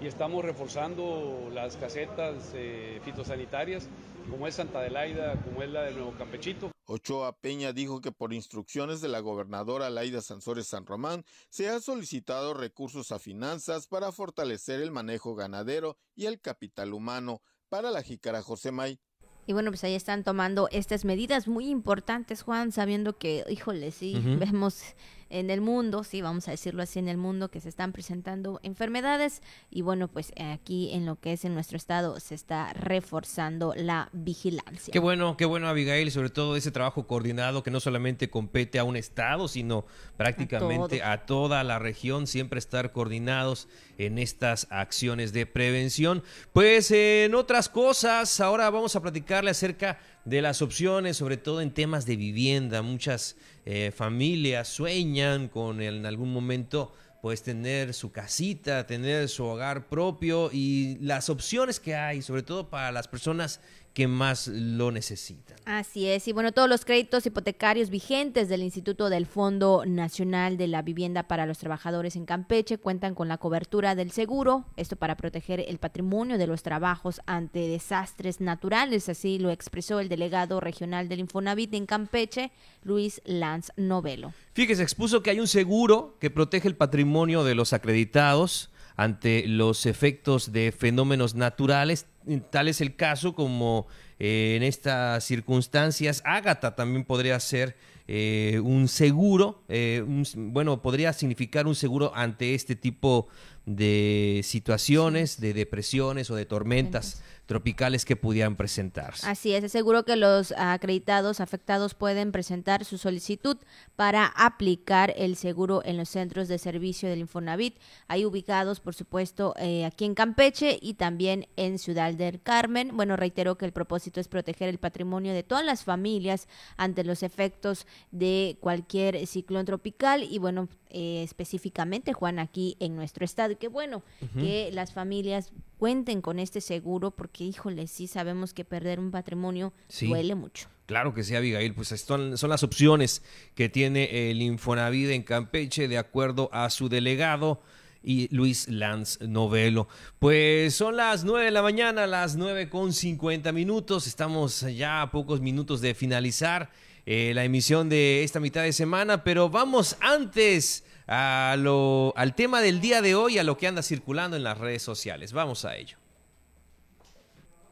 y estamos reforzando las casetas eh, fitosanitarias como es Santa Adelaida, como es la de Nuevo Campechito. Ochoa Peña dijo que por instrucciones de la gobernadora Laida Sansores San Román se ha solicitado recursos a finanzas para fortalecer el manejo ganadero y el capital humano. Para la Jícara José May. Y bueno, pues ahí están tomando estas medidas muy importantes, Juan, sabiendo que, híjole, sí, vemos en el mundo, sí, vamos a decirlo así, en el mundo que se están presentando enfermedades y bueno, pues aquí en lo que es en nuestro estado se está reforzando la vigilancia. Qué bueno, qué bueno Abigail, sobre todo ese trabajo coordinado que no solamente compete a un estado, sino prácticamente a, toda la región, siempre estar coordinados en estas acciones de prevención. Pues en otras cosas, ahora vamos a platicarle acerca de las opciones, sobre todo en temas de vivienda. Muchas eh, familias sueñan con en algún momento pues tener su casita, tener su hogar propio y las opciones que hay, sobre todo para las personas que más lo necesitan. Así es, y bueno, todos los créditos hipotecarios vigentes del Instituto del Fondo Nacional de la Vivienda para los Trabajadores en Campeche cuentan con la cobertura del seguro, esto para proteger el patrimonio de los trabajos ante desastres naturales, así lo expresó el delegado regional del Infonavit en Campeche, Luis Lanz Novelo. Fíjese, expuso que hay un seguro que protege el patrimonio de los acreditados ante los efectos de fenómenos naturales. Tal es el caso como eh, en estas circunstancias. Ágata también podría ser eh, un seguro, eh, bueno, podría significar un seguro ante este tipo de situaciones, de depresiones o de tormentas tropicales que pudieran presentarse. Así es, seguro que los acreditados afectados pueden presentar su solicitud para aplicar el seguro en los centros de servicio del Infonavit, ahí ubicados, por supuesto, eh, aquí en Campeche y también en Ciudad del Carmen. Bueno, reitero que el propósito es proteger el patrimonio de todas las familias ante los efectos de cualquier ciclón tropical y bueno, eh, específicamente, Juan, aquí en nuestro estado. Y qué bueno que las familias cuenten con este seguro porque, híjole, sí sabemos que perder un patrimonio duele mucho. Claro que sí, Abigail, pues son, son las opciones que tiene el Infonavit en Campeche de acuerdo a su delegado y Luis Lanz Novelo. Pues son las nueve de la mañana, las nueve con cincuenta minutos. Estamos ya a pocos minutos de finalizar eh, la emisión de esta mitad de semana, pero vamos antes al tema del día de hoy, a lo que anda circulando en las redes sociales. Vamos a ello.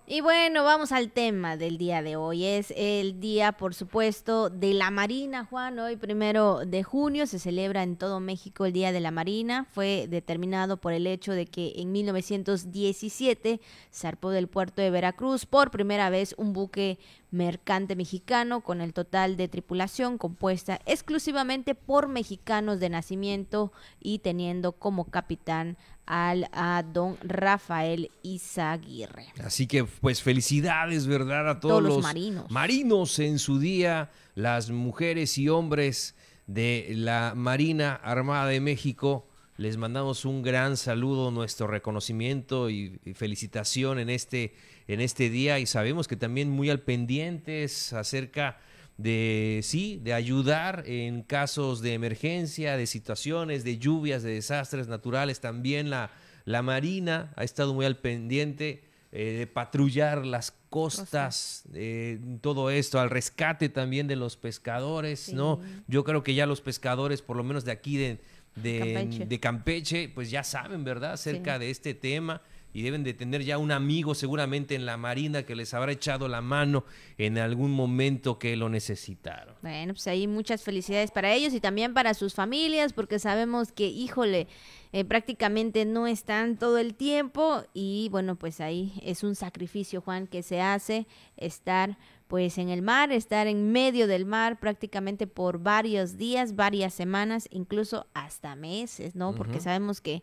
Y bueno, vamos al tema del día de hoy. Es el día, por supuesto, de la Marina, Juan. Hoy, primero de junio, se celebra en todo México el Día de la Marina. Fue determinado por el hecho de que en 1917 zarpó del puerto de Veracruz por primera vez un buque mercante mexicano con el total de tripulación compuesta exclusivamente por mexicanos de nacimiento y teniendo como capitán al a don Rafael Izaguirre. Así que pues felicidades, ¿verdad? A todos, Todos los los marinos. marinos en su día, las mujeres y hombres de la Marina Armada de México. Les mandamos un gran saludo, nuestro reconocimiento y, y felicitación en este, en este día y sabemos que también muy al pendientes acerca de sí, de ayudar en casos de emergencia, de situaciones, de lluvias, de desastres naturales. También la, la Marina ha estado muy al pendiente eh, de patrullar las costas, eh, todo esto, al rescate también de los pescadores, ¿no? Yo creo que ya los pescadores, por lo menos de aquí de, de, Campeche. de Campeche, pues ya saben, ¿verdad?, acerca de este tema y deben de tener ya un amigo seguramente en la Marina que les habrá echado la mano en algún momento que lo necesitaron. Bueno, pues ahí muchas felicidades para ellos y también para sus familias, porque sabemos que, híjole, eh, prácticamente no están todo el tiempo y bueno, pues ahí es un sacrificio, Juan, que se hace estar pues en el mar, estar en medio del mar prácticamente por varios días, varias semanas, incluso hasta meses, ¿no? Porque sabemos que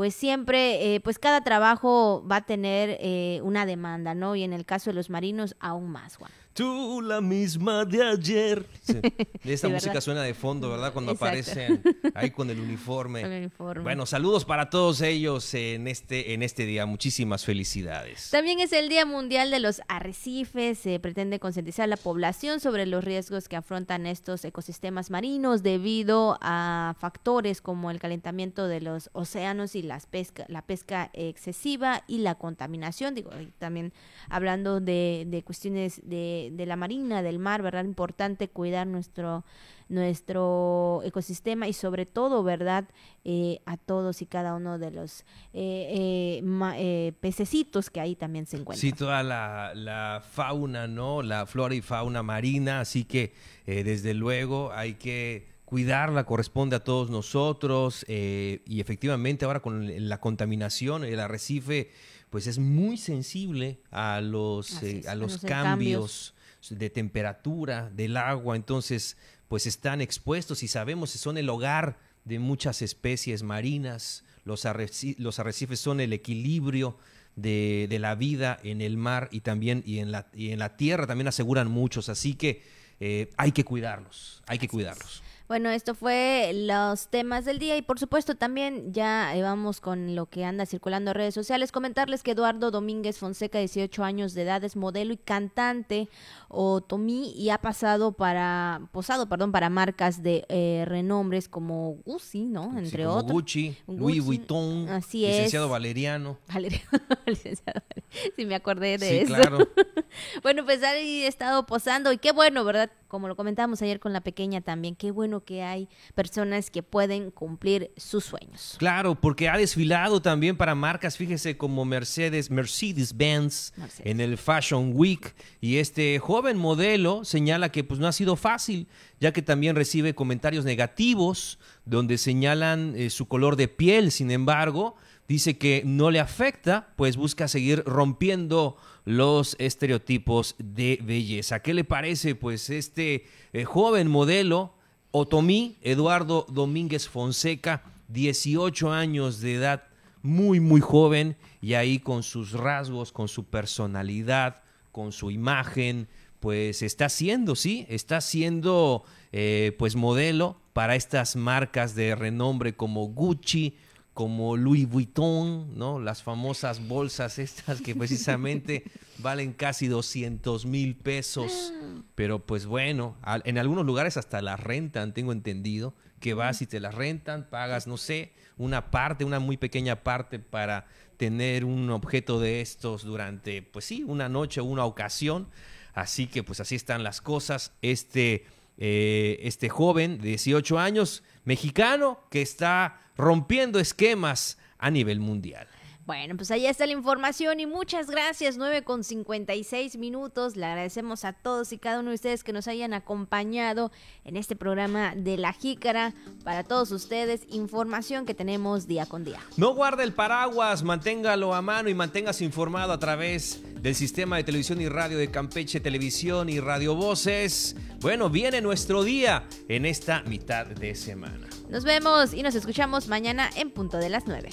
pues siempre, eh, pues cada trabajo va a tener eh, una demanda, ¿no? Y en el caso de los marinos, aún más, Juan. Tú la misma de ayer. Sí. [LAUGHS] Esta Sí, música suena de fondo, ¿verdad? Cuando Exacto. aparecen ahí con el uniforme. [LAUGHS] Con el uniforme. Bueno, saludos para todos ellos en este, en este día. Muchísimas felicidades. También es el Día Mundial de los Arrecifes. Se pretende concientizar a la población sobre los riesgos que afrontan estos ecosistemas marinos debido a factores como el calentamiento de los océanos y las pesca, la pesca excesiva y la contaminación. Digo, también hablando de, de cuestiones de, de la marina, del mar, ¿verdad? Importante cuidar nuestro nuestro ecosistema y sobre todo, ¿verdad? Eh, a todos y cada uno de los eh, eh, eh, pececitos que ahí también se encuentran. Sí, toda la, la fauna, ¿no? La flora y fauna marina, así que desde luego hay que cuidarla, corresponde a todos nosotros y efectivamente ahora con la contaminación, el arrecife, pues es muy sensible a los, eh, a los cambios de temperatura del agua, entonces pues están expuestos y sabemos que son el hogar de muchas especies marinas, los, arreci- los arrecifes son el equilibrio de, de la vida en el mar y también y en la, y en la tierra también aseguran muchos, así que eh, hay que cuidarlos, hay que cuidarlos. Bueno, esto fue los temas del día y por supuesto también ya eh, vamos con lo que anda circulando en redes sociales. Comentarles que Eduardo Domínguez Fonseca, 18 años de edad, es modelo y cantante otomí y ha pasado para, posado, perdón, para marcas de eh, renombres como Gucci, ¿no? Sí, Entre como otros. Gucci, Louis Gucci, Vuitton, así licenciado es. Valeriano. [LAUGHS] Valeria, [LAUGHS] licenciado Valeria. Sí, me acordé de Sí, eso. claro. [LAUGHS] bueno, pues ahí he estado posando y qué bueno, ¿verdad? Como lo comentábamos ayer con la pequeña también, qué bueno que hay personas que pueden cumplir sus sueños. Claro, porque ha desfilado también para marcas, fíjese, como Mercedes, Mercedes-Benz Mercedes. en el Fashion Week. Y este joven modelo señala que pues no ha sido fácil, ya que también recibe comentarios negativos donde señalan eh, su color de piel. Sin embargo, dice que no le afecta, pues busca seguir rompiendo los estereotipos de belleza. ¿Qué le parece, pues, este eh, joven modelo? Otomí Eduardo Domínguez Fonseca, 18 años de edad, muy, muy joven, y ahí con sus rasgos, con su personalidad, con su imagen, pues está siendo, sí, está siendo eh, pues modelo para estas marcas de renombre como Gucci, como Louis Vuitton, ¿no? Las famosas bolsas estas que precisamente [LAUGHS] valen casi 200 mil pesos. Pero pues bueno, en algunos lugares hasta las rentan, tengo entendido, que vas y te las rentan, pagas, no sé, una parte, una muy pequeña parte para tener un objeto de estos durante, pues sí, una noche o una ocasión. Así que pues así están las cosas. Este, eh, este joven de 18 años, mexicano, que está rompiendo esquemas a nivel mundial. Bueno, pues ahí está la información y muchas gracias, 9 con 56 minutos. Le agradecemos a todos y cada uno de ustedes que nos hayan acompañado en este programa de La Jícara. Para todos ustedes, información que tenemos día con día. No guarde el paraguas, manténgalo a mano y manténgase informado a través del Sistema de Televisión y Radio de Campeche Televisión y Radio Voces. Bueno, viene nuestro día en esta mitad de semana. Nos vemos y nos escuchamos mañana en punto de las 9.